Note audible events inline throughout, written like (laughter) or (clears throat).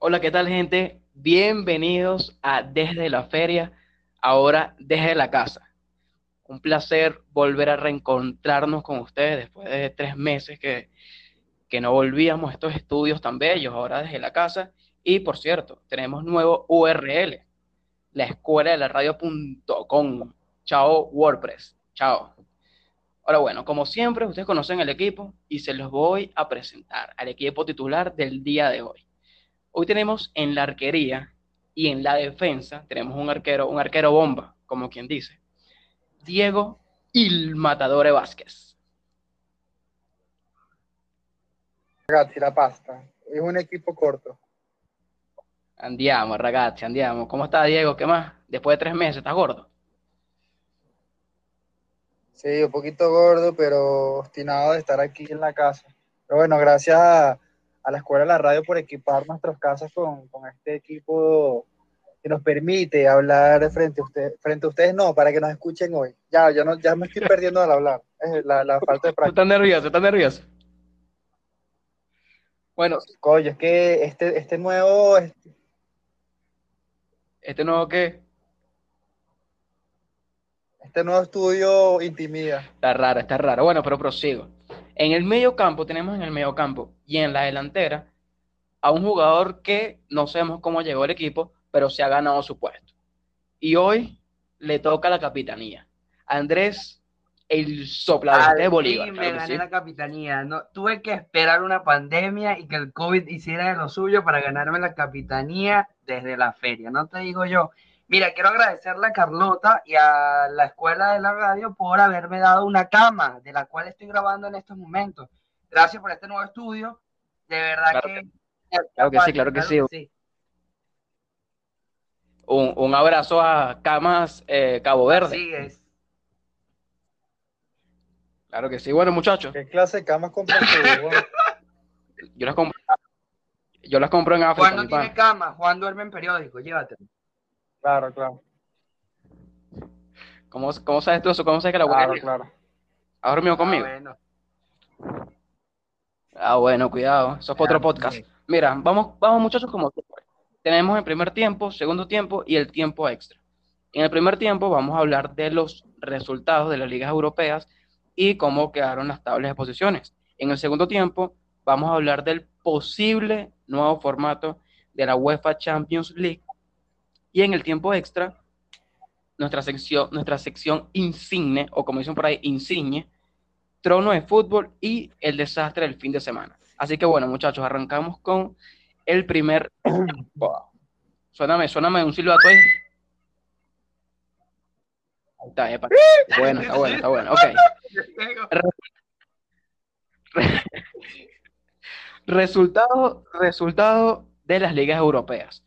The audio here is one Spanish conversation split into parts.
Hola, ¿qué tal gente? Bienvenidos a Desde la Feria, ahora desde la casa. Un placer volver a reencontrarnos con ustedes después de tres meses que, que no volvíamos a estos estudios tan bellos, ahora desde la casa. Y por cierto, tenemos nuevo URL, la escuela de la radio.com. Chao WordPress. Chao. Ahora bueno, como siempre, ustedes conocen el equipo y se los voy a presentar al equipo titular del día de hoy. Hoy tenemos en la arquería y en la defensa, tenemos un arquero, un arquero bomba, como quien dice, Diego Il Matadore Vázquez. Ragazzi, la pasta. Es un equipo corto. Andiamo, ragazzi, andiamo. ¿Cómo está Diego? ¿Qué más? Después de tres meses, ¿estás gordo? Sí, un poquito gordo, pero obstinado de estar aquí en la casa. Pero bueno, gracias a, a la Escuela de la Radio por equipar nuestras casas con, con este equipo que nos permite hablar frente a, usted, frente a ustedes, no, para que nos escuchen hoy. Ya, ya, no, ya me estoy perdiendo al hablar. Es la, la falta de ¿Tú práctica. estás nervioso? ¿Estás nervioso? Bueno, Coño, es que este, este nuevo, este, este nuevo que este nuevo estudio intimida. está raro, está raro. Bueno, pero prosigo. En el medio campo, tenemos en el medio campo y en la delantera a un jugador que no sabemos cómo llegó al equipo, pero se ha ganado su puesto. Y hoy le toca la capitanía. Andrés, el soplador de Bolívar. claro me gané sí. la capitanía. No, tuve que esperar una pandemia y que el COVID hiciera de lo suyo para ganarme la capitanía desde la feria. No te digo yo. Mira, quiero agradecerle a Carlota y a la escuela de la radio por haberme dado una cama de la cual estoy grabando en estos momentos. Gracias por este nuevo estudio. De verdad Claro que. claro que sí, claro que sí. Un, un abrazo a Camas eh, Cabo Verde. Así es. Claro que sí. Bueno, muchachos, ¿Qué clase de camas compras tú? (laughs) Yo las compro, yo las compro en África. Juan no tiene cama, Juan duerme en periódico, llévatelo. claro, claro. ¿Cómo, cómo sabes tú eso? ¿Cómo sabes que la Claro, claro. ha dormido conmigo? Ah, bueno. Ah, bueno, cuidado. Eso fue otro podcast. Mira, vamos, vamos muchachos como siempre. Tenemos el primer tiempo, segundo tiempo y el tiempo extra. En el primer tiempo vamos a hablar de los resultados de las ligas europeas y cómo quedaron las tablas de posiciones. En el segundo tiempo vamos a hablar del posible nuevo formato de la UEFA Champions League. Y en el tiempo extra, nuestra sección, nuestra sección insigne, o como dicen por ahí, insigne, trono de fútbol y el desastre del fin de semana. Así que bueno, muchachos, arrancamos con el primer. (clears throat) Suéname, suéname un silbato ahí. Está, epa. (laughs) Bueno, está bueno, está bueno. Ok. Resultado, resultado de las ligas europeas.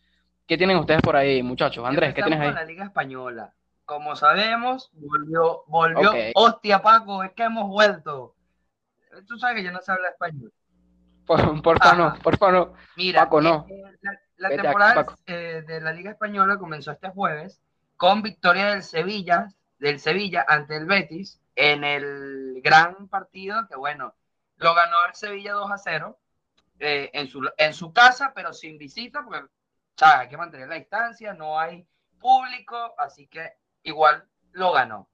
¿Qué tienen ustedes por ahí, muchachos? Andrés, ¿qué tienes ahí? la Liga Española. Como sabemos, volvió, volvió. Hostia, Paco, es que hemos vuelto. Tú sabes que yo no sé hablar español. Por, por favor, no, Ajá. por favor, no. Mira, Paco, no. eh, eh, la, la Vete aquí, temporada eh, de la Liga Española comenzó este jueves con victoria del Sevilla, del Sevilla ante el Betis en el gran partido que, bueno, lo ganó el Sevilla 2 a 0 eh, en, su, en su casa, pero sin visita, porque ¿sabes? hay que mantener la distancia, no hay público, así que igual lo ganó.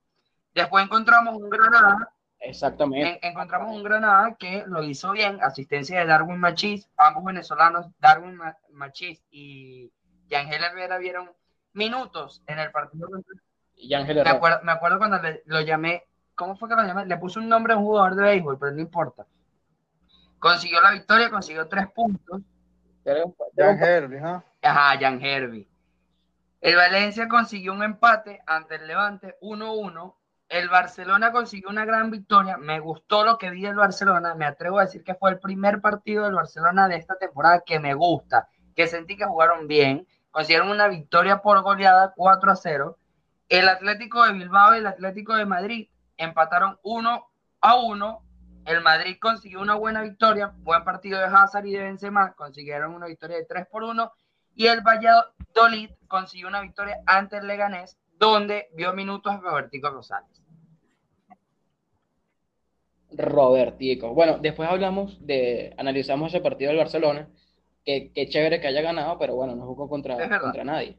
Después encontramos un Granada Exactamente. en- encontramos un Granada que lo hizo bien, asistencia de Darwin Machís, ambos venezolanos, Darwin Ma- Machís y Yangel Herrera vieron minutos en el partido. contra- Y Ángel Me acuerdo, me acuerdo cuando le- lo llamé, ¿cómo fue que lo llamé? Le puse un nombre a un jugador de béisbol, pero no importa. Consiguió la victoria, consiguió tres puntos. Jan Herbie, ¿ah? Ajá, Jan Hervey. El Valencia consiguió un empate ante el Levante 1-1. El Barcelona consiguió una gran victoria. Me gustó lo que vi del Barcelona. Me atrevo a decir que fue el primer partido del Barcelona de esta temporada que me gusta, que sentí que jugaron bien. Consiguieron una victoria por goleada 4 a 0. El Atlético de Bilbao y el Atlético de Madrid empataron 1 a 1. El Madrid consiguió una buena victoria, buen partido de Hazard y de Benzema, consiguieron una victoria de 3 por 1 Y el Valladolid consiguió una victoria ante el Leganés, donde vio minutos a Robertico Rosales. Robertico. Bueno, después hablamos de, analizamos ese partido del Barcelona, que, que chévere que haya ganado, pero bueno, no jugó contra, contra nadie.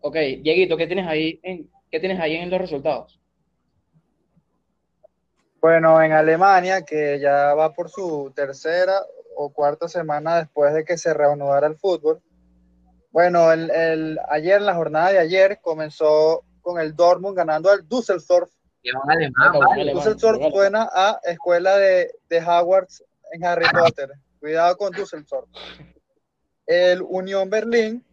Ok, Dieguito, ¿qué tienes ahí en, qué tienes ahí en los resultados? Bueno, en Alemania, que ya va por su tercera o cuarta semana después de que se reanudara el fútbol. Bueno, el, el, ayer, la jornada de ayer, comenzó con el Dortmund ganando al Düsseldorf Düsseldorf suena a escuela de, de Hogwarts en Harry Potter. Cuidado con Düsseldorf. El Unión Berlín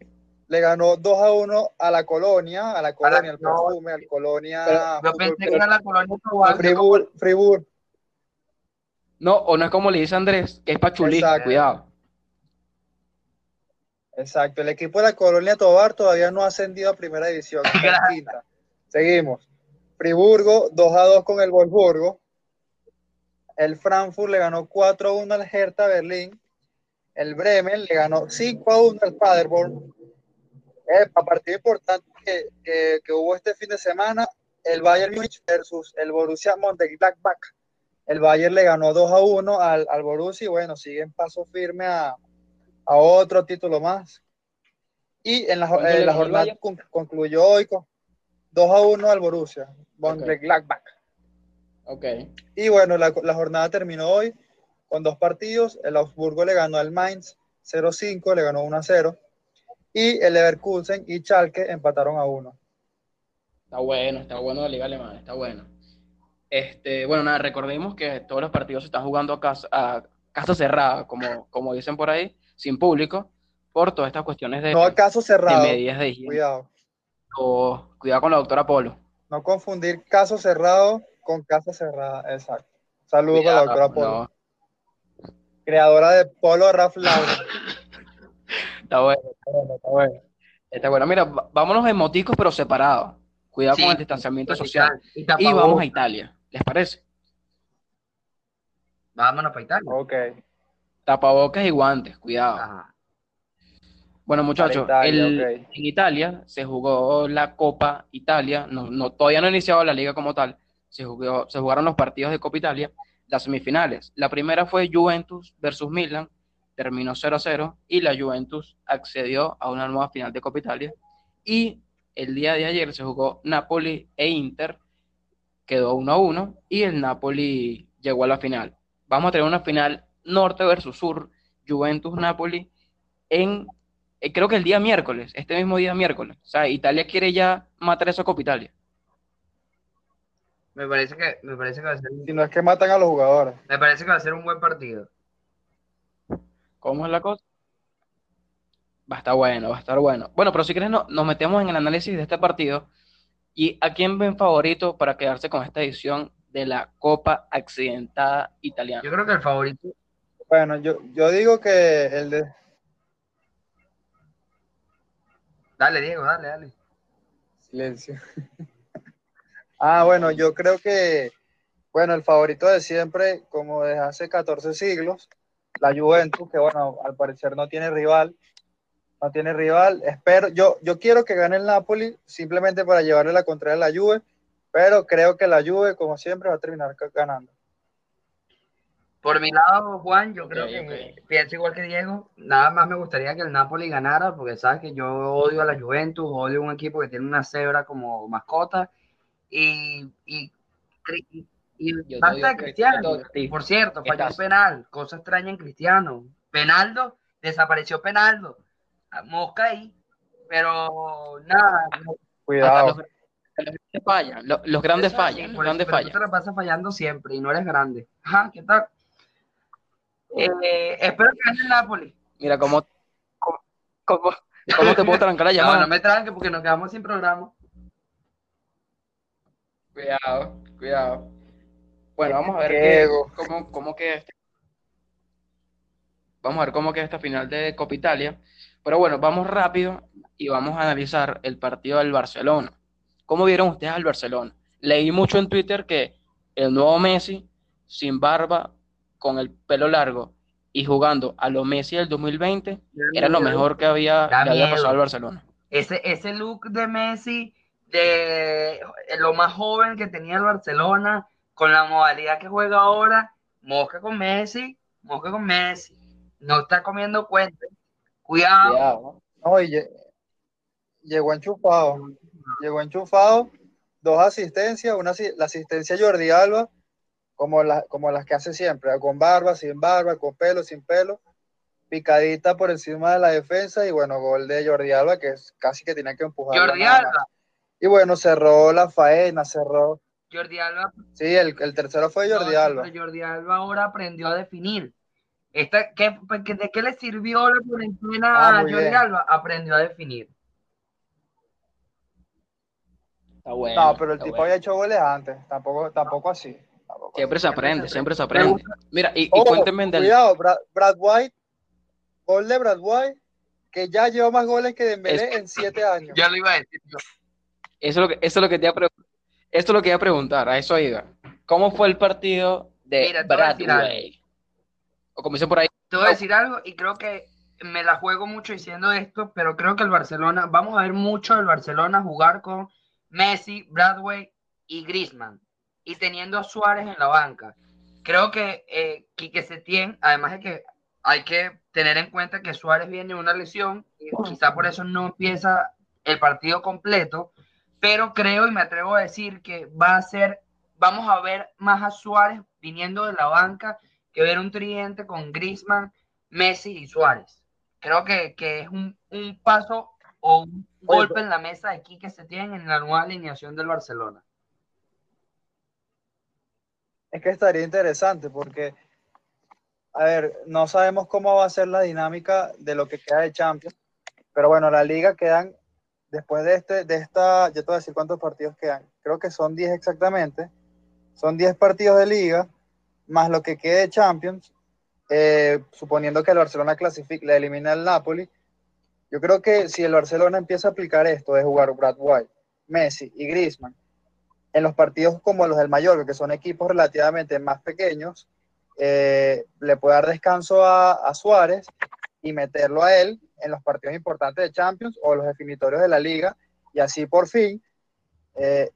le ganó 2 a 1 a la colonia, a la colonia, al perfume, al colonia. Yo pensé que era la colonia Fribourg, Fribourg. No, o no es como le dice Andrés, que es Pachulí, cuidado. Exacto, el equipo de la colonia Tobar todavía no ha ascendido a primera división. (laughs) Seguimos. Friburgo 2 a 2 con el Wolfsburgo. El Frankfurt le ganó 4 a 1 al Hertha Berlín. El Bremen le ganó 5 a 1 al Paderborn. Eh, a partido importante que, que, que, hubo este fin de semana, el Bayern Munich versus el Borussia Mönchengladbach. El Bayern le ganó 2 a 1 al, al Borussia y bueno, sigue en paso firme a, a otro título más. Y en la, eh, la jornada concluyó hoy con 2 a 1 al Borussia. Mönchengladbach. Ok. Y bueno, la, la, jornada terminó hoy con dos partidos. El Augsburgo le ganó al Mainz 0-5, le ganó 1-0. Y el Leverkusen y Schalke empataron a 1. Está bueno, está bueno la liga alemana, está bueno. Este, bueno, nada, recordemos que todos los partidos se están jugando a casa, a casa cerrada, como, como dicen por ahí, sin público, por todas estas cuestiones de, no a caso cerrado. de medidas de higiene. Cuidado. O, cuidado con la doctora Polo. No confundir caso cerrado con casa cerrada, exacto. Saludos para la doctora Polo. No. Creadora de Polo Raf Laura. Está bueno, está bueno, está bueno. Está bueno. Mira, vámonos en moticos, pero separados. Cuidado sí, con el distanciamiento social. Y, y, vamos a Italia. ¿Les parece? Vámonos para Italia. Ok. Tapabocas y guantes, cuidado. Ajá. Bueno, muchachos, el, okay. en Italia se jugó la Copa Italia, no, no, todavía no ha iniciado la liga como tal, se, jugó, se jugaron los partidos de Copa Italia, las semifinales. La primera fue Juventus versus Milan, terminó 0-0 y la Juventus accedió a una nueva final de Copa Italia. Y el día de ayer se jugó Napoli e Inter, quedó 1-1 y el Napoli llegó a la final. Vamos a tener una final norte versus sur, Juventus-Napoli, en eh, creo que el día miércoles, este mismo día miércoles. O sea, Italia quiere ya matar eso a Copa Italia. Me parece que, me parece que va a ser. Si no es que matan a los jugadores. Me parece que va a ser un buen partido. ¿Cómo es la cosa? Va a estar bueno, va a estar bueno. Bueno, pero si quieres, no, nos metemos en el análisis de este partido. ¿Y a quién ven favorito para quedarse con esta edición de la Copa Accidentada Italiana? Yo creo que el favorito. Bueno, yo, yo digo que el de, Dale, Diego, dale, dale. Silencio. (laughs) ah, bueno, yo creo que, bueno, el favorito de siempre, como desde hace 14 siglos, la Juventus, que bueno, al parecer no tiene rival, no tiene rival. Espero, yo, yo quiero que gane el Napoli simplemente para llevarle la contraria a la Juve, pero creo que la Juve, como siempre, va a terminar ganando. Por mi lado, Juan, yo creo okay, que okay. pienso igual que Diego. Nada más me gustaría que el Napoli ganara, porque sabes que yo odio a la Juventus, odio a un equipo que tiene una cebra como mascota. Y, y, y, y basta de Cristiano. Por cierto, falló un penal. Cosa extraña en Cristiano. Penaldo, desapareció Penaldo. Mosca ahí. Pero nada. Cuidado. Los, los, fallan, los, los grandes Eso, fallan, los grandes fallan. Tú te la pasas fallando siempre y no eres grande. Ajá, ¿qué tal? Eh, espero que gane el Napoli. Mira, ¿cómo, cómo, cómo, cómo te puedo trancar la llamada? No, no me tranque porque nos quedamos sin programa. Cuidado, cuidado. Bueno, vamos a ver qué, cómo, cómo queda este. Vamos a ver cómo queda esta final de Copa Italia. Pero bueno, vamos rápido y vamos a analizar el partido del Barcelona. ¿Cómo vieron ustedes al Barcelona? Leí mucho en Twitter que el nuevo Messi, sin barba, con el pelo largo y jugando a lo Messi del 2020, Da era lo mejor que había, le había pasado al Barcelona. Ese, ese look de Messi, de lo más joven que tenía el Barcelona, con la modalidad que juega ahora, mosca con Messi, mosca con Messi. No está comiendo cuenta. Cuidado. Cuidado. No, y lle- llegó enchufado. Llegó enchufado, dos asistencias, una la asistencia Jordi Alba, como, la- como las que hace siempre, con barba, sin barba, con pelo, sin pelo, picadita por encima de la defensa y bueno, gol de Jordi Alba que es casi que tenía que empujar. Jordi Alba. Y bueno, cerró la faena, cerró. Jordi Alba. Sí, el, el tercero fue Jordi no, Alba. Jordi Alba ahora aprendió a definir. Esta, ¿qué, qué- ¿De qué le sirvió la cuarentena Ah, a Jordi bien. Alba? Aprendió a definir. Está bueno. No, pero el tipo bueno. había hecho goles antes, tampoco, tampoco así. tampoco así. Siempre se aprende, siempre se aprende. Mira, y, y Ojo, cuéntenme del... Cuidado, Brad, Brad White, gol de Brad White, que ya lleva más goles que Dembélé en siete años. Ya lo iba a decir yo. Eso es lo que, eso es lo que te iba a pre- esto es lo que iba a preguntar, a eso iba. ¿Cómo fue el partido de Mira, Bradway? O dicen por ahí, Te voy a decir algo y creo que me la juego mucho diciendo esto, pero creo que el Barcelona, vamos a ver mucho el Barcelona jugar con Messi, Bradway y Griezmann y teniendo a Suárez en la banca. Creo que eh, Quique Setién, además de que hay que tener en cuenta que Suárez viene de una lesión y quizá por eso no empieza el partido completo, pero creo y me atrevo a decir que va a ser, vamos a ver más a Suárez viniendo de la banca que ver un tridente con Griezmann, Messi y Suárez. Creo que, que es un, un paso o un golpe en la mesa aquí que se tiene en la nueva alineación del Barcelona. Es que estaría interesante porque, a ver, no sabemos cómo va a ser la dinámica de lo que queda de Champions, pero bueno, la liga quedan, después de, este, de esta, yo te voy a decir cuántos partidos quedan, creo que son 10 exactamente, son 10 partidos de liga, más lo que quede de Champions, eh, suponiendo que el Barcelona clasifique, le elimina el Napoli, yo creo que si el Barcelona empieza a aplicar esto de jugar Brad White, Messi y Griezmann, en los partidos como los del Mallorca, que son equipos relativamente más pequeños, eh, le puede dar descanso a Suárez y meterlo a él en los partidos importantes de Champions o los definitorios de la liga y así por fin eh,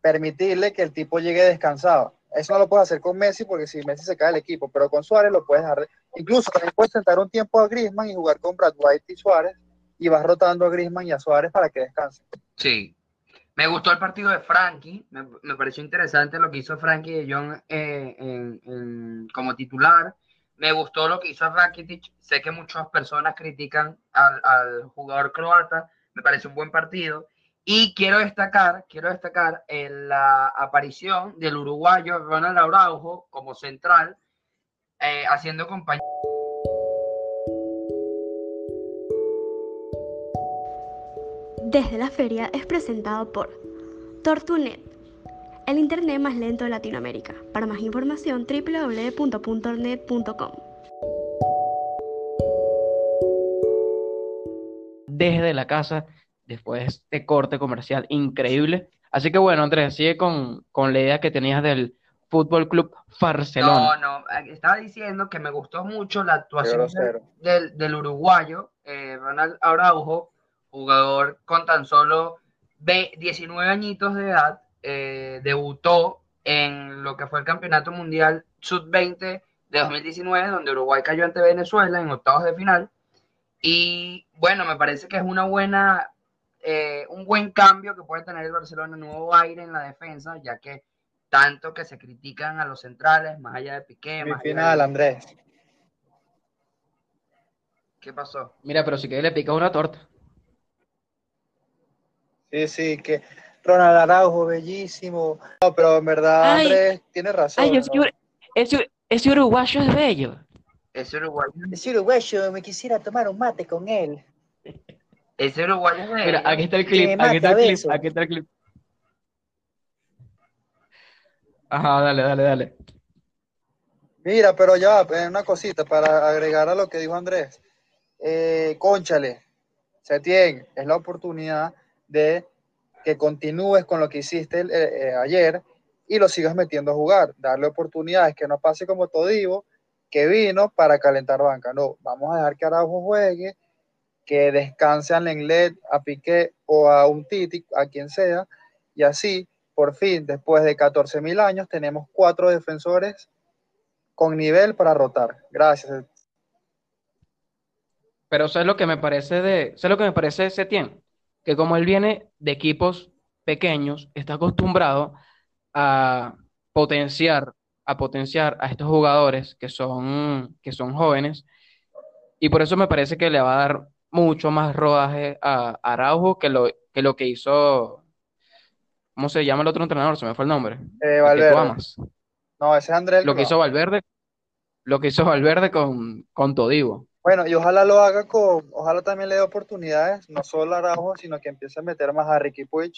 permitirle que el tipo llegue descansado. Eso no lo puedes hacer con Messi porque si Messi se cae el equipo, pero con Suárez lo puedes dejar. Incluso también puedes sentar un tiempo a Griezmann y jugar con Brad White y Suárez y vas rotando a Griezmann y a Suárez para que descansen. Sí. Me gustó el partido de Frankie, me, me pareció interesante lo que hizo Frankie de Jong eh, en- como titular. Me gustó lo que hizo Rakitic. Sé que muchas personas critican al, jugador croata. Me parece un buen partido. Y quiero destacar, quiero destacar la aparición del uruguayo Ronald Araujo como central, eh, haciendo compañía. Desde la feria es presentado por Tortunet, el internet más lento de Latinoamérica. Para más información www.puntornet.com. desde la casa, después de este corte comercial increíble. Así que bueno, Andrés, sigue con, con la idea que tenías del Fútbol Club Barcelona. No, no, eh, estaba diciendo que me gustó mucho la actuación del, del, uruguayo, eh, Ronald Araujo, jugador con tan solo ve- 19 añitos de edad, eh, debutó en lo que fue el Campeonato Mundial Sub-20 de 2019, donde Uruguay cayó ante Venezuela en octavos de final. Y bueno, me parece que es una buena, eh, un buen cambio que puede tener el Barcelona, nuevo aire en la defensa, ya que tanto que se critican a los centrales, más allá de Piqué, Mi más allá final, de- Andrés. ¿Qué pasó? Mira, pero si quieres le picas una torta. Sí, sí, que Ronald Araujo, bellísimo. No, pero en verdad Ay. Andrés tiene razón. Ay, uruguayo es bello. Ese uruguayo, Ese uruguayo, me quisiera tomar un mate con él. ese uruguayo es de Mira, aquí está el clip, aquí está el clip, aquí está el clip. Ajá, dale, dale, dale. Mira, pero ya, eh, una cosita para agregar a lo que dijo Andrés. Eh, cónchale, Setién, es la oportunidad de que continúes con lo que hiciste eh, eh, ayer y lo sigas metiendo a jugar, darle oportunidades, que no pase como Todivo, que vino para calentar banca. No, vamos a dejar que Araujo juegue, que descanse a Lenglet, a Piqué o a un Titi, a quien sea, y así, por fin, después de 14 mil años, tenemos cuatro defensores con nivel para rotar. Gracias. Pero eso es lo que me parece de, es lo que me parece de Setien, que como él viene de equipos pequeños, está acostumbrado a potenciar, a potenciar a estos jugadores que son, que son jóvenes, y por eso me parece que le va a dar mucho más rodaje a Araujo que lo que, lo que hizo, ¿cómo se llama el otro entrenador? Se me fue el nombre. Eh, El que tú Valverde. amas. No, ese es Andrés. Lo que hizo Valverde, lo que hizo Valverde con, con Todibo. Bueno, y ojalá lo haga con, ojalá también le dé oportunidades, no solo a Araujo, sino que empiece a meter más a Ricky Puig.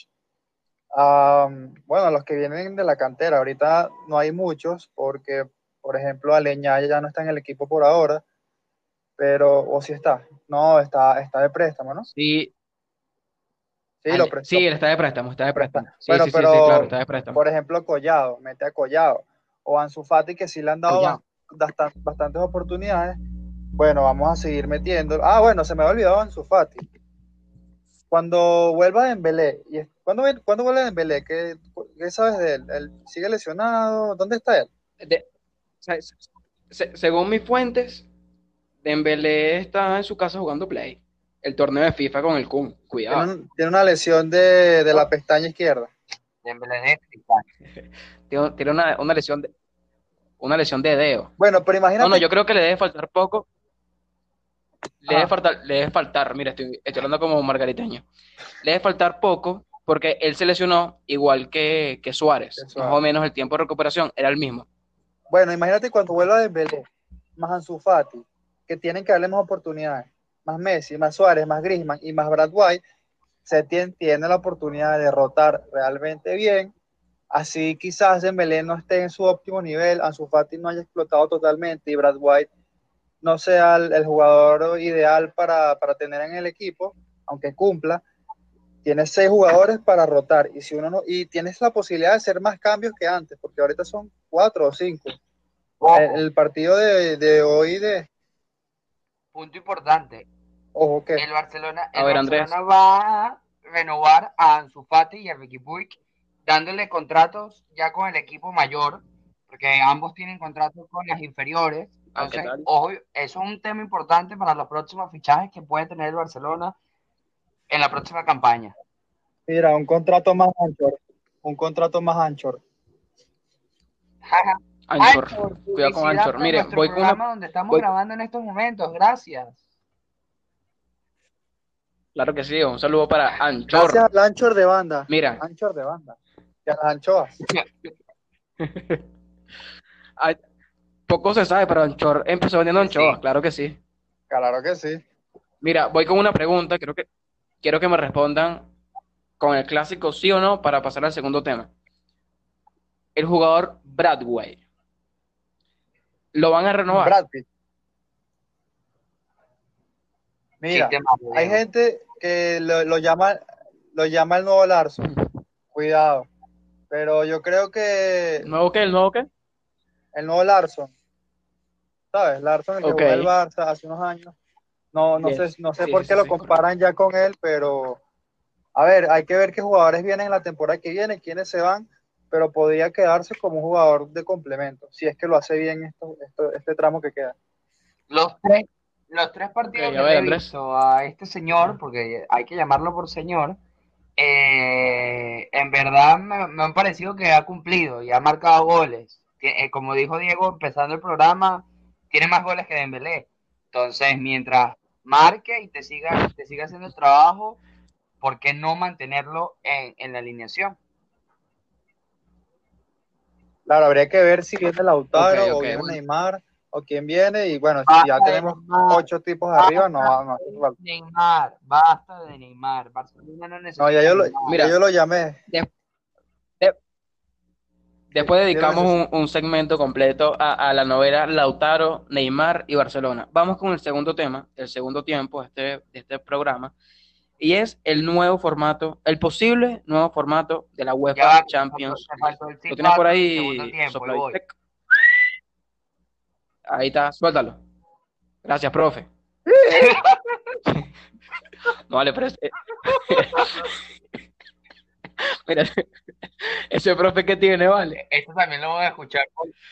a, bueno, a los que vienen de la cantera. Ahorita no hay muchos, porque, por ejemplo, Aleñá ya no está en el equipo por ahora, pero, o si está. No, está, está de préstamo, ¿no? Sí, Sí, Ale- lo sí, él está de préstamo, está de préstamo. Sí, Bueno, sí, sí, pero, sí, claro, está de préstamo. Por ejemplo, Collado, mete a Collado. O Ansu Fati, que sí le han dado bastan- bastantes oportunidades. Bueno, vamos a seguir metiendo. Ah, bueno, se me había olvidado Ansu Fati. Cuando vuelva Dembélé, y ¿cuándo, ¿cuándo vuelve Dembélé? ¿Qué, qué sabes de él? ¿Él sigue lesionado? ¿Dónde está él? De- o sea, se- se- según mis fuentes, Dembélé está en su casa jugando Play. El torneo de FIFA con el Kun. Tiene, Cuidado. un- tiene una lesión de, de la pestaña izquierda. Dembélé. (laughs) Tiene, tiene una, una lesión de, una lesión de dedo. Bueno, pero No, imagínate. no, yo creo que le debe faltar poco. Le Ah. debe faltar, le debe faltar, mira, estoy, estoy hablando como margariteño. Le debe faltar poco porque él se lesionó igual que, que Suárez. Más o menos el tiempo de recuperación era el mismo. Bueno, imagínate cuando vuelva Dembélé, más Ansu Fati, que tienen que darle más oportunidades, más Messi, más Suárez, más Griezmann y más Brad White, se tiene, tiene la oportunidad de rotar realmente bien. Así quizás Dembélé no esté en su óptimo nivel, Ansu Fati no haya explotado totalmente y Brad White no sea el, el jugador ideal para, para tener en el equipo, aunque cumpla. Tienes seis jugadores para rotar y si uno no, y tienes la posibilidad de hacer más cambios que antes, porque ahorita son cuatro o cinco. Ojo, El, el partido de, de hoy de punto importante. ojo que El Barcelona, A el ver. Barcelona va a renovar a Ansu Fati y a Ricky Puig, dándole contratos ya con el equipo mayor, porque ambos tienen contratos con las inferiores. Ah, ¿qué Entonces, ojo, eso es un tema importante para los próximos fichajes que puede tener el Barcelona en la próxima campaña. mira, un contrato más ancho, un contrato más ancho. Anchor. Anchor, Cuidado con Anchor. Mire, voy con una, programa donde estamos voy- grabando en estos momentos. Gracias. claro que sí, un saludo para Anchor. Gracias al anchor de banda, Mira, anchor de banda. Y a las anchoas. (laughs) (laughs) poco se sabe, pero Anchor empezó vendiendo sí. anchoas, claro que sí. Claro que sí. Mira, voy con una pregunta, creo que quiero que me respondan con el clásico sí o no para pasar al segundo tema. El jugador Bradway. ¿Lo van a renovar? Brad Pitt. Mira, Sí, hay gente que lo, lo llama lo llama el nuevo Larson. (laughs) Cuidado. Pero yo creo que ¿El nuevo qué? ¿El nuevo qué? el nuevo Larson, ¿sabes? Larson, el que jugó el Barça hace unos años. No, no sé, no sé Sí, por qué sí, lo sí. comparan ya con él, pero a ver, hay que ver qué jugadores vienen en la temporada que viene, quiénes se van, pero podría quedarse como un jugador de complemento, si es que lo hace bien esto, esto- este tramo que queda. Los tres, los tres partidos Ok, que a ver, le he visto a este señor, porque hay que llamarlo por señor, eh, en verdad me, me han parecido que ha cumplido y ha marcado goles. Eh, como dijo Diego, empezando el programa, tiene más goles que Dembélé. Entonces, mientras marque y te siga, te siga haciendo el trabajo, ¿por qué no mantenerlo en, en la alineación? Claro, habría que ver si viene Lautaro Ok, ok, o viene bueno. Neymar o quién viene, y bueno, Basta si ya de tenemos Neymar, ocho tipos arriba, no, no hace falta. Neymar, basta de Neymar. Barcelona no necesita No, ya yo lo. Mira. ya yo lo llamé. Después dedicamos un, un segmento completo a, a la novela Lautaro, Neymar y Barcelona. Vamos con el segundo tema, el segundo tiempo de este, de este programa, y es el nuevo formato, el posible nuevo formato de la UEFA Champions League. ¿Lo tienes por ahí, tiempo, ahí voy. Soplavitec? Ahí está, suéltalo. Gracias, profe. (laughs) No vale, pero ese- (laughs) Mira, ese profe que tiene, vale. Esto también lo voy a escuchar.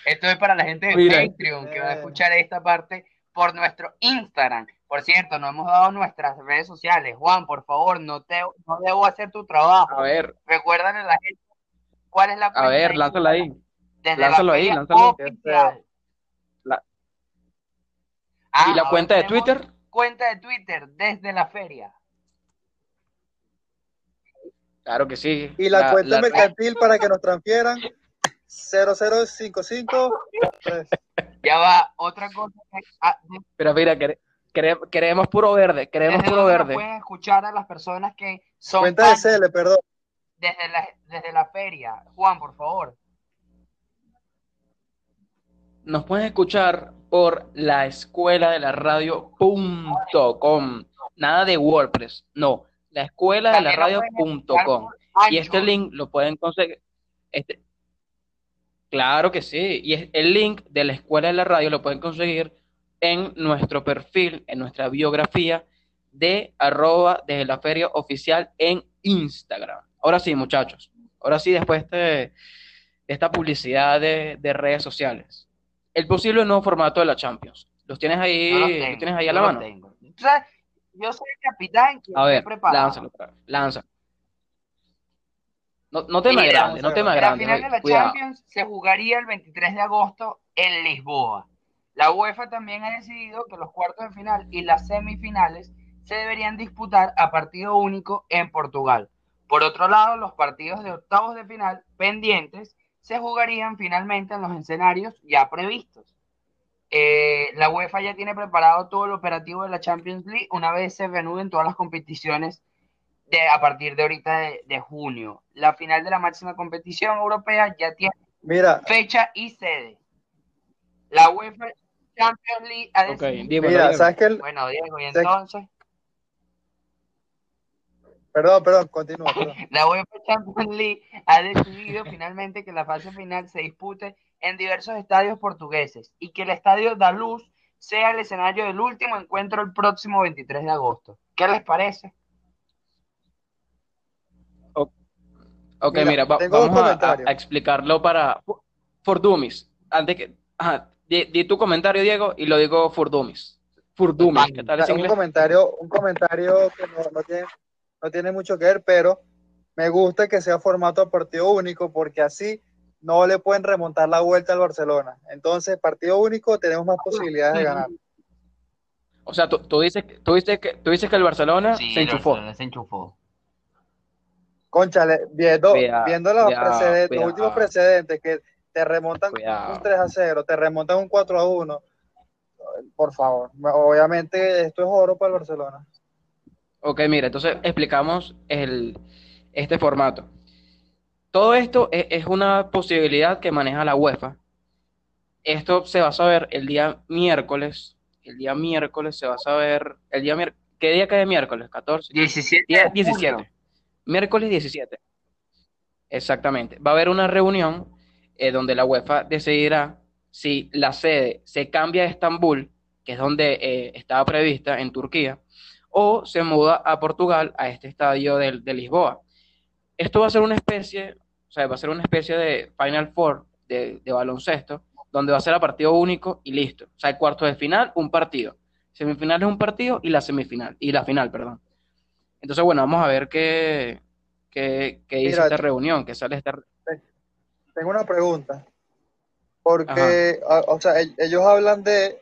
Esto es para la gente de Mira. Patreon que va a escuchar esta parte por nuestro Instagram. Por cierto, no hemos dado nuestras redes sociales. Juan, por favor, no te no debo hacer tu trabajo. A ver, Recuérdale a la gente cuál es la a ver, lánzala ahí. Desde lánzalo ahí, lánzalo. La- Ah, ¿Y la cuenta de Twitter? Cuenta de Twitter desde la feria. Claro que sí. Y la, cuenta la- mercantil para que nos transfieran 0055. pues, Ya va, otra cosa. que- ah, Pero mira, quere- quere- queremos puro verde, queremos puro verde. pueden escuchar a las personas que son cuenta de CL, perdón. desde la, desde la feria. Juan, por favor. Nos pueden escuchar por la escuela de la radio.com. Nada de WordPress, no. La escuela de la radio.com. Y este link lo pueden conseguir. Este, claro que sí. Y es- el link de la escuela de la radio lo pueden conseguir en nuestro perfil, en nuestra biografía de arroba desde la feria oficial en Instagram. Ahora sí, muchachos. Ahora sí, después de, de esta publicidad de, de redes sociales. El posible nuevo formato de la Champions. ¿Los tienes ahí, No lo los tengo, tienes ahí a no la lo mano? tengo. O sea, yo soy el capitán que A ver, preparado. lánzalo, lánzalo. No, no te Y me mira, agrandes, no te me La final de la cuidado. Champions se jugaría el 23 de agosto en Lisboa. La UEFA también ha decidido que los cuartos de final y las semifinales se deberían disputar a partido único en Portugal. Por otro lado, los partidos de octavos de final pendientes se jugarían finalmente en los escenarios ya previstos. Eh, la UEFA ya tiene preparado todo el operativo de la Champions League una vez se reanuden todas las competiciones de, a partir de ahorita de, de junio. La final de la máxima competición europea ya tiene Mira, fecha y sede. La UEFA Champions League ha Ok, decidido. dímelo, mira, dímelo. ¿sabes qué? El- Bueno, Diego, y Se- entonces, Perdón, perdón, continúa. perdón. (laughs) la UEFA Champions League ha decidido finalmente que la fase final se dispute en diversos estadios portugueses y que el estadio da Luz sea el escenario del último encuentro el próximo 23 de agosto. ¿Qué les parece? Ok, Mira, mira, va- vamos a- explicarlo para for dummies. Antes que, ajá, di, di tu comentario, Diego, y lo digo for dummies. For dummies, ¿qué tal ese un inglés? comentario, un comentario que no, no tiene, no tiene mucho que ver, pero me gusta que sea formato a partido único porque así no le pueden remontar la vuelta al Barcelona. Entonces, partido único tenemos más posibilidades de ganar. O sea, tú, tú dices, que- tú dices que, tú dices que el Barcelona se enchufó. Se enchufó. Conchale, viendo, Cuidado, viendo los, cuidado, precedentes, cuidado. los últimos precedentes que te remontan Cuidado. un 3 a 0, te remontan un 4 a 1, por favor. Obviamente esto es oro para el Barcelona. Ok, mira, entonces explicamos el, este formato. Todo esto es, es una posibilidad que maneja la UEFA. Esto se va a saber el día miércoles. El día miércoles se va a saber. El día mier- ¿Qué día cae miércoles? 14. 17 Día de 17. junio. Miércoles 17. Exactamente. Va a haber una reunión eh, donde la UEFA decidirá si la sede se cambia de Estambul, que es donde eh, estaba prevista, en Turquía, o se muda a Portugal, a este estadio de, de Lisboa. Esto va a ser una especie, sea, va a ser una especie de Final Four de, de baloncesto, donde va a ser a partido único y listo. O sea, el cuarto de final, un partido. Semifinal es un partido y la semifinal, y la final, perdón. Entonces, bueno, vamos a ver qué, qué, qué dice Mira, esta reunión, qué sale esta... Tengo una pregunta. Porque, o sea, el- ellos hablan de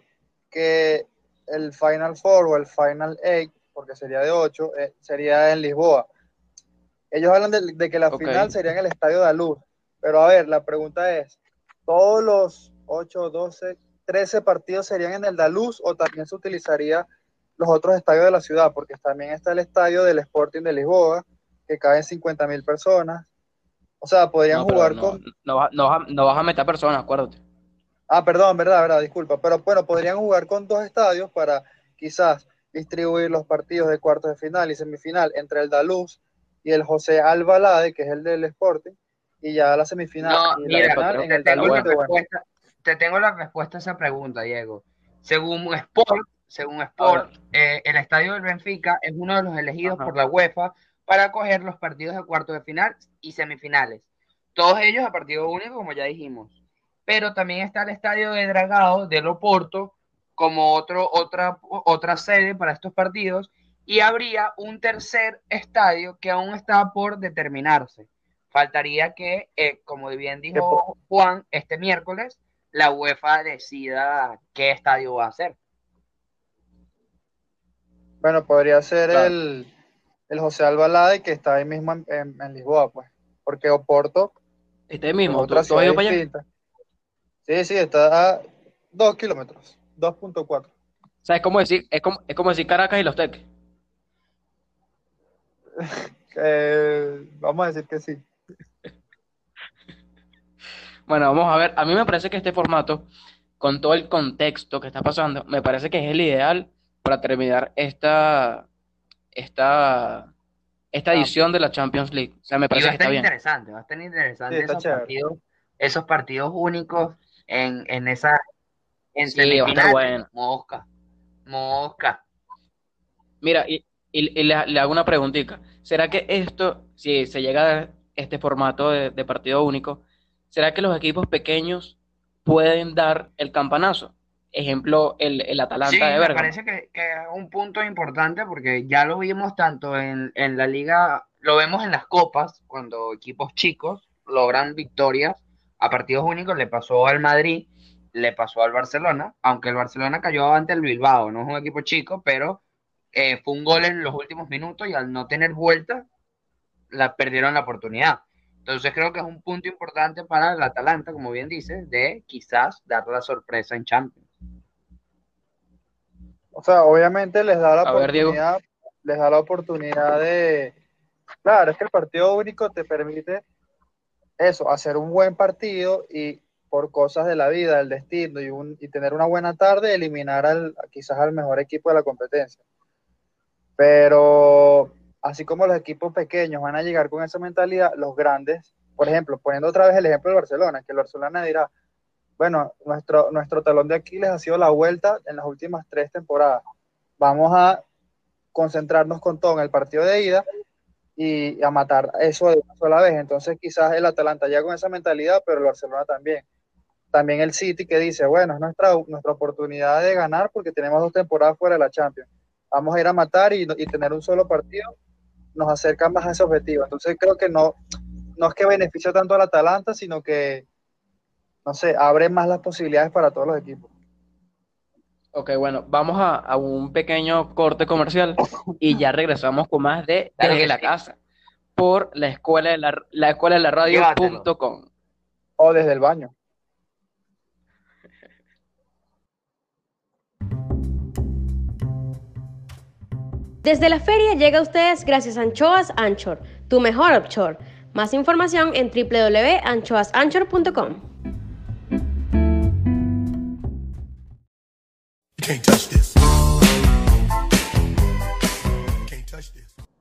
que el Final Four o el Final Eight, porque sería de 8, sería en Lisboa. Ellos hablan de, de que la final sería en el Estadio de la Luz. Pero a ver, la pregunta es, ¿todos los 8, 12, 13 partidos serían en el Daluz o también se utilizaría los otros estadios de la ciudad? Porque también está el estadio del Sporting de Lisboa, que caben 50 mil personas. O sea, podrían No, jugar no, con... no, vas- no vas a- no vas a meter personas, acuérdate. Ah, perdón, verdad, verdad, disculpa. Pero bueno, podrían jugar con dos estadios para quizás distribuir los partidos de cuartos de final y semifinal entre el Daluz y el José Albalade, que es el del Sporting, y ya la semifinal No, y la mira, final creo en que el tengo la de respuesta, te tengo la respuesta a esa pregunta, Diego. Según Sport, según Sport, eh, el estadio del Benfica es uno de los elegidos Ajá. por la UEFA para acoger los partidos de cuartos de final y semifinales. Todos ellos a partido único, como ya dijimos. Pero también está el estadio de Dragao del Oporto como otro, otra, otra sede para estos partidos y habría un tercer estadio que aún está por determinarse. Faltaría que, eh, como bien dijo Juan, este miércoles la UEFA decida qué estadio va a ser. Bueno, podría ser Claro. el, el José Albalade que está ahí mismo en, en- en Lisboa, pues. Porque Oporto Este es mismo, ¿tú, otra tú para allá? distinta. Sí, sí, está a dos kilómetros, 2.4. O sea, es como decir, es como, es como decir Caracas y los Teques. (laughs) Eh, vamos a decir que sí. Bueno, vamos a ver. A mí me parece que este formato, con todo el contexto que está pasando, me parece que es el ideal para terminar esta, esta, esta edición de la Champions League. O sea, me Y parece va a que está estar bien. interesante, va a estar interesante Sí, esos partidos, esos partidos únicos en, en esa en Sí, va a estar semifinales. bueno. Mosca, mosca. Mira, y, y- y le, le hago una preguntita. ¿Será que esto, si se llega a este formato de, de partido único, ¿será que los equipos pequeños pueden dar el campanazo? Ejemplo, el, el Atalanta Sí, de me Bérgamo. parece que, que es un punto importante porque ya lo vimos tanto en, en la liga, lo vemos en las copas, cuando equipos chicos logran victorias a partidos únicos, le pasó al Madrid, le pasó al Barcelona, aunque el Barcelona cayó ante el Bilbao, no es un equipo chico, pero eh, fue un gol en los últimos minutos y al no tener vuelta, la perdieron la oportunidad. Entonces creo que es un punto importante para el Atalanta, como bien dices, de quizás dar la sorpresa en Champions. O sea, obviamente les da la A ver, Diego. oportunidad, les da la oportunidad de, claro, es que el partido único te permite eso, hacer un buen partido y por cosas de la vida, del destino y, un, y tener una buena tarde, eliminar al, quizás al mejor equipo de la competencia. Pero así como los equipos pequeños van a llegar con esa mentalidad, los grandes, por ejemplo, poniendo otra vez el ejemplo del Barcelona, que el Barcelona dirá, bueno, nuestro, nuestro talón de Aquiles ha sido la vuelta en las últimas tres temporadas. Vamos a concentrarnos con todo en el partido de ida y a matar eso de una sola vez. Entonces quizás el Atalanta ya con esa mentalidad, pero el Barcelona también. También el City que dice, bueno, es nuestra, nuestra oportunidad de ganar porque tenemos dos temporadas fuera de la Champions. Vamos a ir a matar y, y tener un solo partido nos acerca más a ese objetivo. Entonces creo que no, no es que beneficie tanto al Atalanta, sino que, no sé, abre más las posibilidades para todos los equipos. Ok, bueno, vamos a, a un pequeño corte comercial y ya regresamos con más de Desde la sí. Casa por la escuela de la, la escuela de la radio.com. O desde el baño. Desde la feria llega a ustedes gracias a Anchoas Anchor, tu mejor offshore. Más información en www.anchoasanchor.com.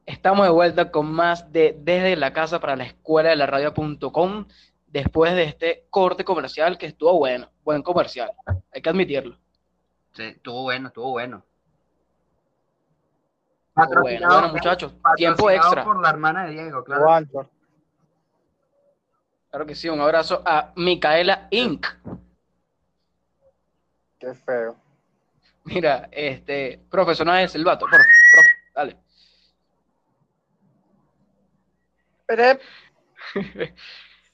Estamos de vuelta con más de Desde la Casa para la escuela de la radio.com después de este corte comercial que estuvo bueno, buen comercial, hay que admitirlo. Sí, estuvo bueno, estuvo bueno. Bueno, bueno, muchachos, tiempo extra. por la hermana de Diego, claro. Claro que sí, un abrazo a Micaela Inc. Qué feo. Mira, este, profesional es el vato, por, profe, dale. Pero, (laughs)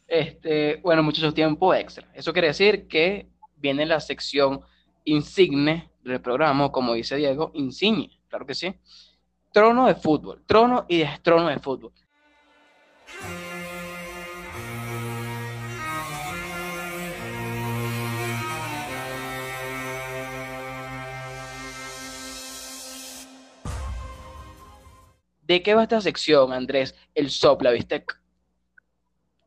Este, bueno, muchachos, tiempo extra. Eso quiere decir que viene la sección insigne del programa, como dice Diego, insigne, claro que sí. Trono de fútbol, trono y destrono de fútbol. ¿De qué va esta sección, Andrés? El sopla, ¿viste?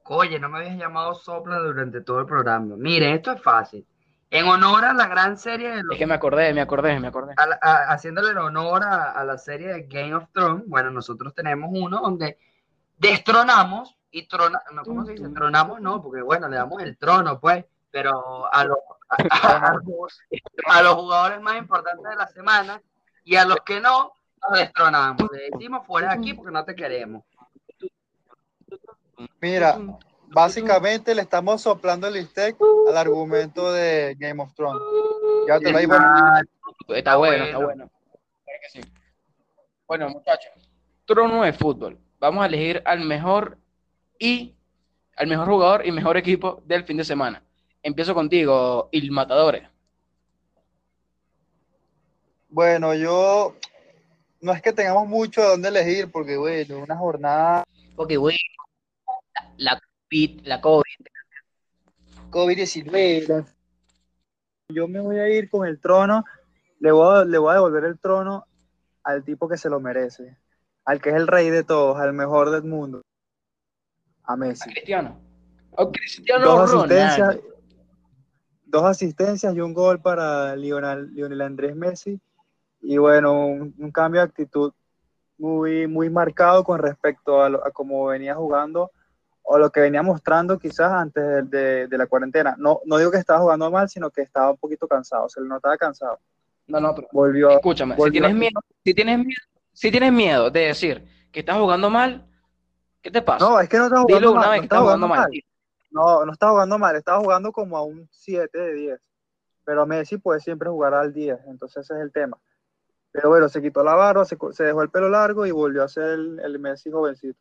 Oye, no me habías llamado sopla durante todo el programa. Mire, esto es fácil. En honor a la gran serie de los Es que me acordé, me acordé, me acordé. a la- a- haciéndole el honor a, a la serie de Game of Thrones, bueno, nosotros tenemos uno donde destronamos y trona, no, ¿cómo se dice? Tronamos, no, porque bueno, le damos el trono, pues, pero a los, (laughs) a, a los- a los jugadores más importantes de la semana y a los que no, los destronamos. Le decimos fuera de aquí porque no te queremos. Mira, básicamente le estamos soplando el stick al argumento de Game of Thrones. Ya te lo digo. Ah, Está bueno, está bueno. bueno. Claro que sí. Bueno, muchachos, trono de fútbol. Vamos a elegir al mejor y al mejor jugador y mejor equipo del fin de semana. Empiezo contigo, Il Matadores. Bueno, yo no es que tengamos mucho de dónde elegir, porque bueno, una jornada Porque, güey, la, la, COVID, la COVID. COVID-19. Yo me voy a ir con el trono, le voy, a, le voy a devolver el trono al tipo que se lo merece, al que es el rey de todos, al mejor del mundo, a a Messi. Cristiano. Dos asistencias, dos asistencias y un gol para Lionel, Lionel Andrés Messi. Y bueno, un, un cambio de actitud muy, muy marcado con respecto a, lo- a cómo venía jugando o lo que venía mostrando quizás antes de, de- de la cuarentena. No, no digo que estaba jugando mal, sino que estaba un poquito cansado, se le notaba cansado. No, no, pero Volvió, escúchame, si tienes a- miedo, si tienes miedo, si tienes miedo de decir que estás jugando mal, ¿qué te pasa? No, es que no estaba jugando Dilo una vez no que estaba estás jugando mal. No, no estaba jugando mal, estaba jugando como a un 7 de 10. Pero Messi puede siempre jugar al 10, entonces ese es el tema. Pero bueno, se quitó la barba, se, dejó el pelo largo y volvió a ser el, el Messi jovencito.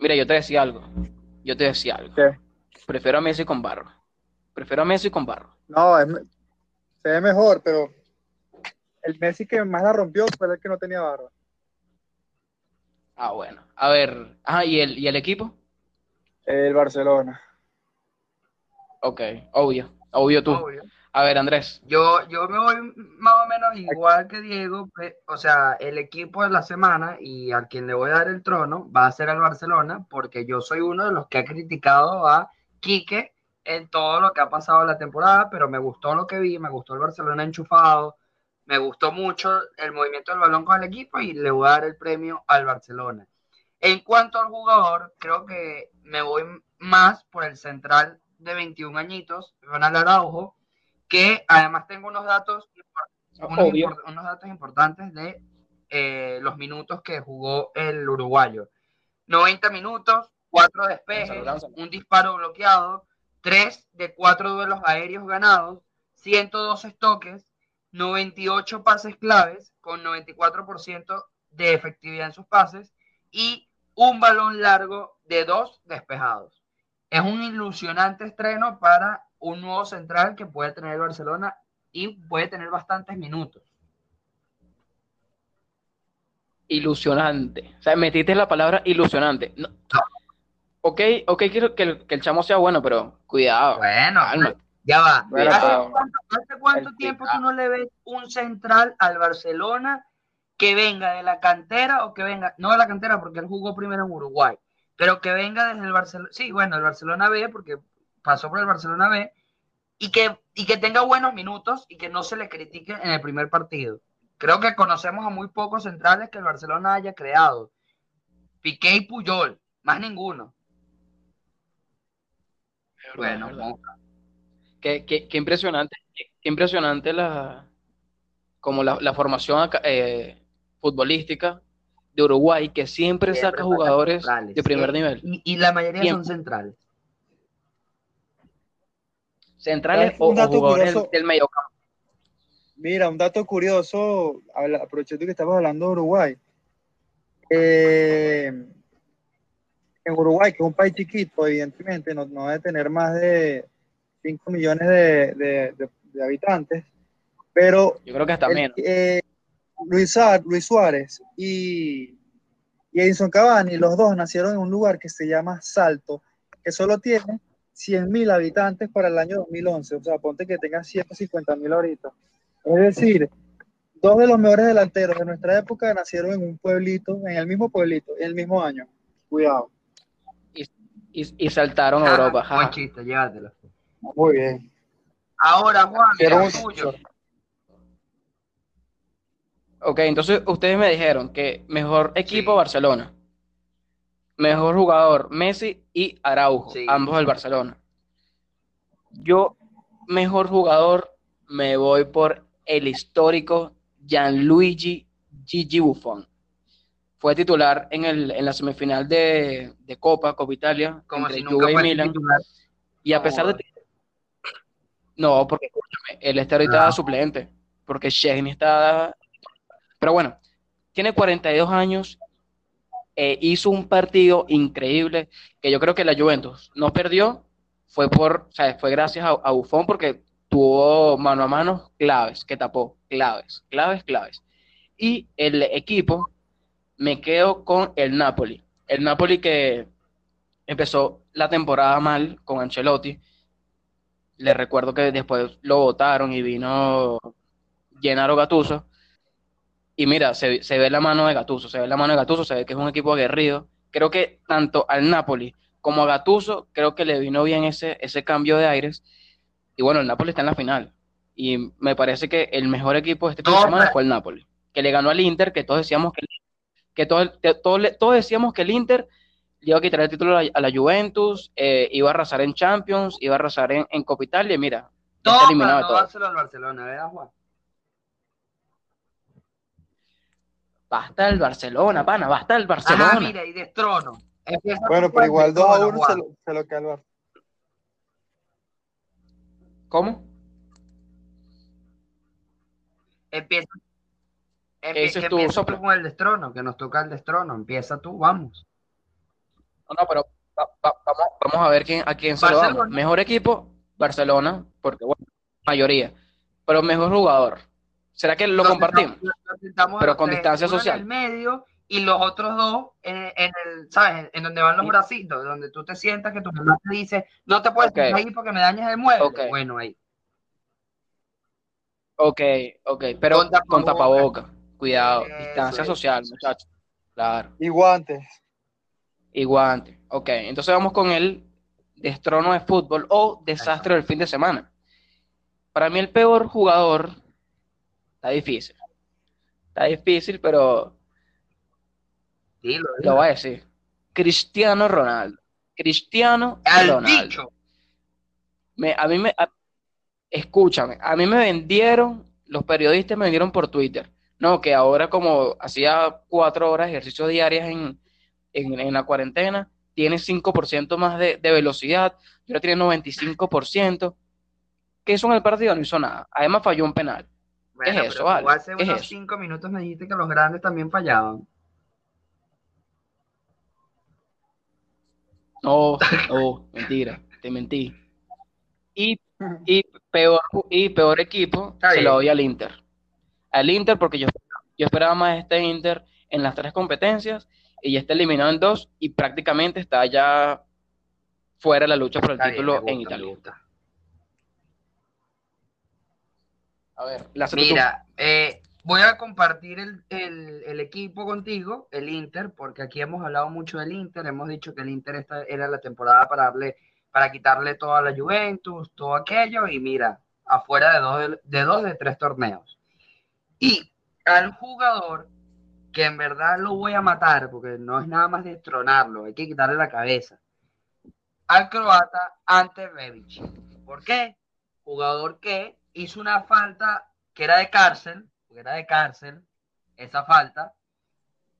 Mira, yo te decía algo. Yo te decía algo. ¿Qué? Prefiero a Messi con barro. Prefiero a Messi con barro. No, es se ve mejor, pero el Messi que más la rompió fue el que no tenía barba. Ah, bueno. A ver, ajá, ¿y el, y el equipo? El Barcelona. Ok, obvio. Obvio tú. obvio. A ver, Andrés. Yo, yo me voy más o menos igual que Diego, o sea, el equipo de la semana y al quien le voy a dar el trono va a ser al Barcelona, porque yo soy uno de los que ha criticado a Quique en todo lo que ha pasado en la temporada, pero me gustó lo que vi, me gustó el Barcelona enchufado, me gustó mucho el movimiento del balón con el equipo y le voy a dar el premio al Barcelona. En cuanto al jugador, creo que me voy más por el central de 21 añitos, Ronald Araujo, que además tengo unos datos, unos, Obvio. impor- unos datos importantes de eh, los minutos que jugó el uruguayo. 90 minutos, 4 despejes, un disparo bloqueado, 3 de 4 duelos aéreos ganados, 112 toques, 98 pases claves con 94% de efectividad en sus pases y un balón largo de dos despejados. Es un ilusionante estreno para un nuevo central que puede tener el Barcelona y puede tener bastantes minutos. Ilusionante. O sea, metiste la palabra ilusionante. No. Ok, ok, quiero que el, que el chamo sea bueno, pero cuidado. Bueno, calma. ya va. Bueno, ¿Hace cuánto, hace cuánto el tiempo tú no le ves un central al Barcelona que venga de la cantera o que venga, no de la cantera porque él jugó primero en Uruguay, pero que venga desde el Barcelona, sí, bueno, el Barcelona B porque pasó por el Barcelona B y que, y que tenga buenos minutos y que no se le critique en el primer partido. Creo que conocemos a muy pocos centrales que el Barcelona haya creado. Piqué y Puyol, más ninguno. Bueno, verdad. Qué, qué- qué impresionante, qué, qué impresionante la, como la, la formación eh, futbolística de Uruguay, que siempre Siempre saca jugadores centrales. de primer Sí, nivel. Y, y la mayoría son centrales. Centrales o, o jugadores del, curioso. del mediocampo. Mira, un dato curioso, aprovechando que estamos hablando de Uruguay. Eh, en Uruguay, que es un país chiquito, evidentemente, no, no debe tener más de 5 millones de, de- de- de habitantes, pero Yo creo que hasta el- menos. eh, Luis, Suá- Luis Suárez y, y Edinson Cavani, los dos nacieron en un lugar que se llama Salto, que solo tiene 100.000 habitantes para el año 2011. O sea, ponte que tenga 150.000 ahorita. Es decir, dos de los mejores delanteros de nuestra época nacieron en un pueblito, en el mismo pueblito, en el mismo año. Cuidado. Y, y saltaron a Europa. Ah, Buen jaja. chiste, llévatelo. Muy bien. Ahora, Juan, un- tuyo. Ok, entonces ustedes me dijeron que mejor equipo Sí. Barcelona, mejor jugador Messi y Araujo, Sí. ambos del Barcelona. Yo, mejor jugador, me voy por el histórico Gianluigi Gigi Buffon. Fue titular en, el, en la semifinal de, de Copa, Copa Italia, Como entre si nunca Juve y Milan. titular. Y a No, pesar de... No, porque escúchame, él está ahorita Ah. suplente, porque Szczęsny está... Pero bueno, tiene 42 años, eh, hizo un partido increíble, que yo creo que la Juventus no perdió, fue por, o sea, fue gracias a, a Buffon porque tuvo mano a mano claves, que tapó, claves, claves, claves. Y el equipo, me quedo con el Napoli. El Napoli que empezó la temporada mal con Ancelotti. Le recuerdo que después lo votaron y vino Gennaro Gattuso. Y mira, se, se ve la mano de Gattuso, se ve la mano de Gattuso, se ve que es un equipo aguerrido. Creo que tanto al Napoli como a Gattuso, creo que le vino bien ese, ese cambio de aires. Y bueno, el Napoli está en la final. Y me parece que el mejor equipo de este fin de semana fue el Napoli, que le ganó al Inter, que todos decíamos que, que todos, todos, todos decíamos que el Inter le iba a quitar el título a la, a la Juventus, eh, iba a arrasar en Champions, iba a arrasar en, en Copa Italia, y mira, ya está Todo eliminado para de no todo. dárselo al Barcelona, ¿verdad, Juan? Basta el Barcelona, pana, basta el Barcelona. Ajá, mira, y destrono. Empieza Bueno, pero igual el 2 a destrono, 1 Juan. se lo, se lo queda al Barça. ¿Cómo? Empieza, ¿Qué dices empie- tú, empieza tú con el destrono, que nos toca el destrono. Empieza tú, vamos. No, no, pero va- va- vamos, vamos a ver quién, a quién se lo damos. Barcelona. Mejor equipo, Barcelona, porque bueno, mayoría. Pero mejor jugador. ¿Será que lo compartimos? Pero con distancia social. En el medio y los otros dos en, en el, ¿sabes? En donde van los bracitos, donde tú te sientas que tu mamá te dice, no te puedes Ok. sentar ahí porque me dañas el mueble. Bueno, ahí. Ok, ok, pero Con tapabocas. con tapaboca. Cuidado, Eso distancia es, social, muchachos. Claro. Y guantes. Y guante. Ok, entonces vamos con el destrono de fútbol o desastre del fin de semana. Para mí el peor jugador está difícil. Está difícil, pero Dilo, lo voy a decir. Cristiano Ronaldo. Cristiano Al Ronaldo. bicho. Me- a mí me, a- escúchame, a mí me vendieron, los periodistas me vendieron por Twitter, no, que ahora como hacía cuatro horas de ejercicio diarias en, en, en la cuarentena, tiene 5% más de, de velocidad, yo ahora tiene 95%, ¿qué hizo en el partido? No hizo nada, además falló un penal. Bueno, es pero eso, tú? Hace ¿Qué es unos eso? cinco minutos me dijiste que los grandes también fallaban. No, no, mentira, te mentí. Y, y, peor, y peor equipo Está se bien. lo doy al Inter. Al Inter porque yo, yo esperaba más este Inter en las tres competencias y ya está eliminado en dos y prácticamente está ya fuera de la lucha por el Está título gusta, en Italia. gusta. A ver. Mira, eh, voy a compartir el, el- el equipo contigo, el Inter, porque aquí hemos hablado mucho del Inter, hemos dicho que el Inter esta era la temporada para darle, para quitarle toda la Juventus, todo aquello, y mira, afuera de dos de, de dos de tres torneos. Y al jugador que en verdad lo voy a matar, porque no es nada más destronarlo, hay que quitarle la cabeza. Al croata ante Rebic. ¿Por qué? Jugador que hizo una falta que era de cárcel, porque era de cárcel, esa falta,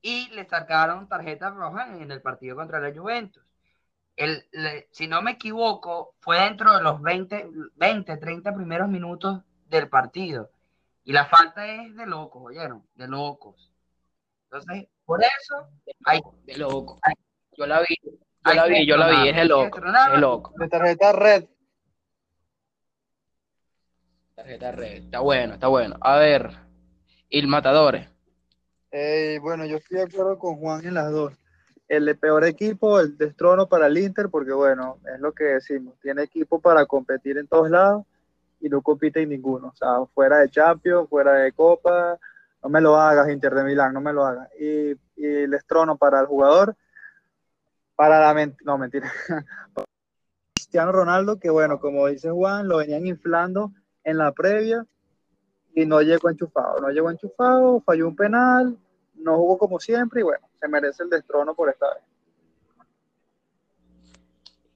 y le sacaron tarjeta roja en el partido contra la Juventus. El, le- si no me equivoco, fue dentro de los 20, 20, 30 primeros minutos del partido. Y la falta es de locos, oyeron, de locos. Entonces, por eso hay, De loco. Yo la vi, yo la vi, yo la vi, es de loco, es de loco. De tarjeta red. Está bueno, está bueno. A ver, el Matadores. Eh, bueno, yo estoy de acuerdo con Juan en las dos. El peor equipo, el destrono para el Inter, porque bueno, es lo que decimos, tiene equipo para competir en todos lados y no compite en ninguno. O sea, fuera de Champions, fuera de Copa, no me lo hagas, Inter de Milán, no me lo hagas. Y, y el destrono para el jugador, para la ment- no mentira. (laughs) Cristiano Ronaldo, que bueno, como dice Juan, lo venían inflando en la previa y no llegó enchufado, no llegó enchufado, falló un penal, no jugó como siempre y bueno, se merece el destrono por esta vez.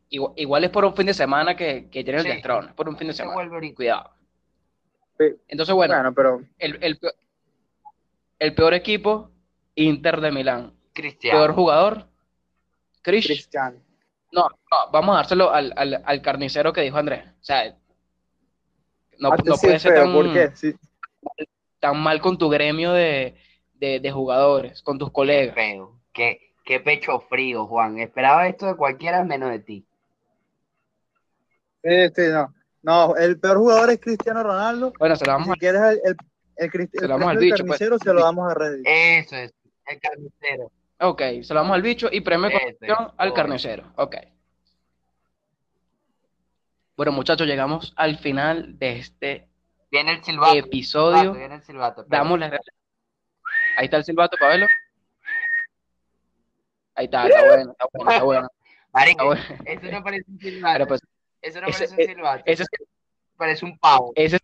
igual, igual es por un fin de semana que, que tiene el Sí. destrón, es por un fin de Se semana. Cuidado. Sí. Entonces, bueno, Bueno, pero el, el peor, el peor equipo, Inter de Milán. Cristiano. Peor jugador, Chris. Cristiano. No, no, vamos a dárselo al, al, al carnicero que dijo Andrés. O sea, no, Ah, no sí, puede ser feo, tan, ¿Por qué? Sí, tan mal con tu gremio de, de, de jugadores, con tus colegas. feo. Qué, qué pecho frío, Juan. Esperaba esto de cualquiera menos de ti. sí, sí, no. No, el peor jugador es Cristiano Ronaldo. Bueno, se lo vamos si a... quieres el, el, el, Cristi- Se el lo damos al bicho, pues. carnicero, se lo damos a Reddit. Eso es. El carnicero. Ok, se lo damos al bicho y premio al carnicero. Ok. Bueno, muchachos, llegamos al final de este Viene el silbato. episodio. Silbato, viene el silbato. Damos las gracias. Ahí está el silbato, para verlo. Ahí está, está bueno, está bueno, está bueno. Marico, Está bueno. eso no parece un silbato. Pues, eso no ese- parece un silbato. ese, parece un pavo. ese,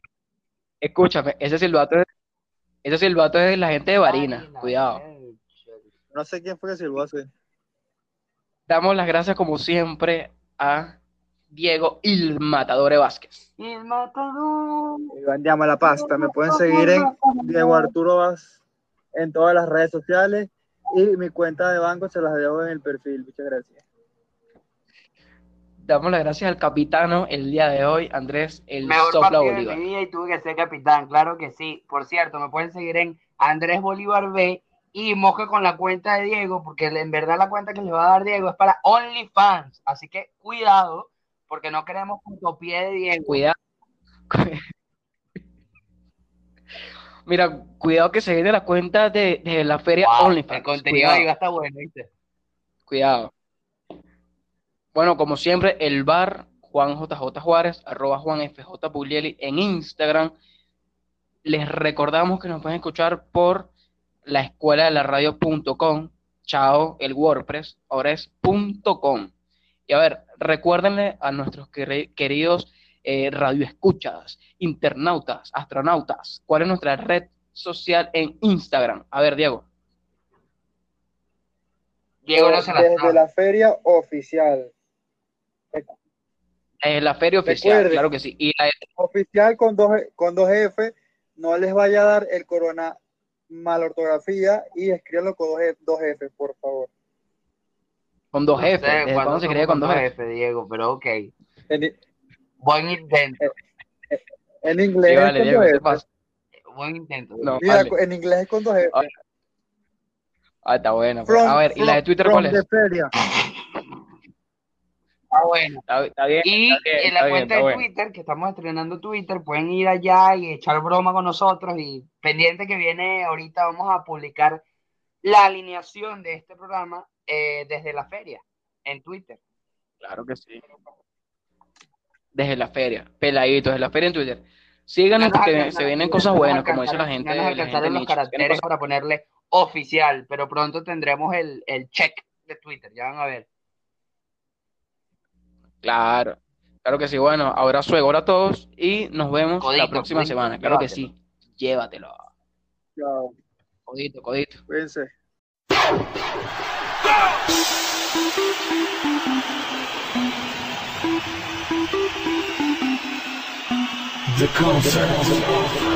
escúchame, ese silbato es, ese silbato es de la gente de Varina. Varina, Cuidado. eh, No sé quién fue que silbó así. Damos las gracias, como siempre, a Diego Il Matadore Vázquez. Y el matador. Iván llama la pasta. Me pueden seguir en Diego Arturo Vaz en todas las redes sociales y mi cuenta de banco se las dejo en el perfil. Muchas gracias. Damos las gracias al capitano el día de hoy, Andrés El Mejor Sopla partido de Bolívar. mi vida y tuve que ser capitán, claro que sí. Por cierto, me pueden seguir en Andrés Bolívar B y moje con la cuenta de Diego, porque en verdad la cuenta que le va a dar Diego es para OnlyFans. Así que cuidado, porque no queremos pie de Diego. Cuidado. (laughs) Mira, cuidado que se viene la cuenta de, de la feria Wow, OnlyFans. el contenido Cuidado. ahí va a estar bueno, ¿viste? Cuidado. Bueno, como siempre, el bar Juan JJ Juárez, arroba Juan FJ Puglieli en Instagram. Les recordamos que nos pueden escuchar por la escuela de la radio.com. Chao, el WordPress, ahora es punto .com. Y a ver, recuérdenle a nuestros queri- queridos eh, radioescuchas, internautas, astronautas, cuál es nuestra red social en Instagram. A ver, Diego. Diego no se la Desde sabe. la feria oficial. Es la feria oficial, Recuerden. claro que sí. Y la, Oficial con dos, con dos F. No les vaya a dar el corona mal ortografía y escríbanlo con dos, F- dos F, por favor. Con dos No sé. ¿Desde cuándo cuándo se escribe con dos? F, Diego, pero ok. En, Buen intento, en inglés Sí, vale, es con Diego, dos ¿qué te F. pasa? buen intento. No, Mira, vale. en inglés es con dos F. Ah, Ah, está bueno. pues. From- A ver, ¿y la de Twitter cuál es? feria. Ah, bueno. Está, está bien. Y está bien, en la cuenta de bueno. Twitter, que estamos estrenando Twitter, pueden ir allá y echar broma con nosotros. Y pendiente que viene ahorita, vamos a publicar la alineación de este programa eh, desde la feria en Twitter. Claro que sí. Desde la feria, peladito, desde la feria en Twitter. Síganos No nos porque se vienen cosas buenas, como dice la gente. No nos la gente alcanzaron los nicho. Se vienen caracteres cosas- para ponerle oficial, pero pronto tendremos el, el check de Twitter. Ya van a ver. Claro, claro que sí. Bueno, de gol a todos y nos vemos Codito, la próxima codito, semana. Claro que sí. Llévatelo. Chao. Codito, codito. Cuídense. The concert.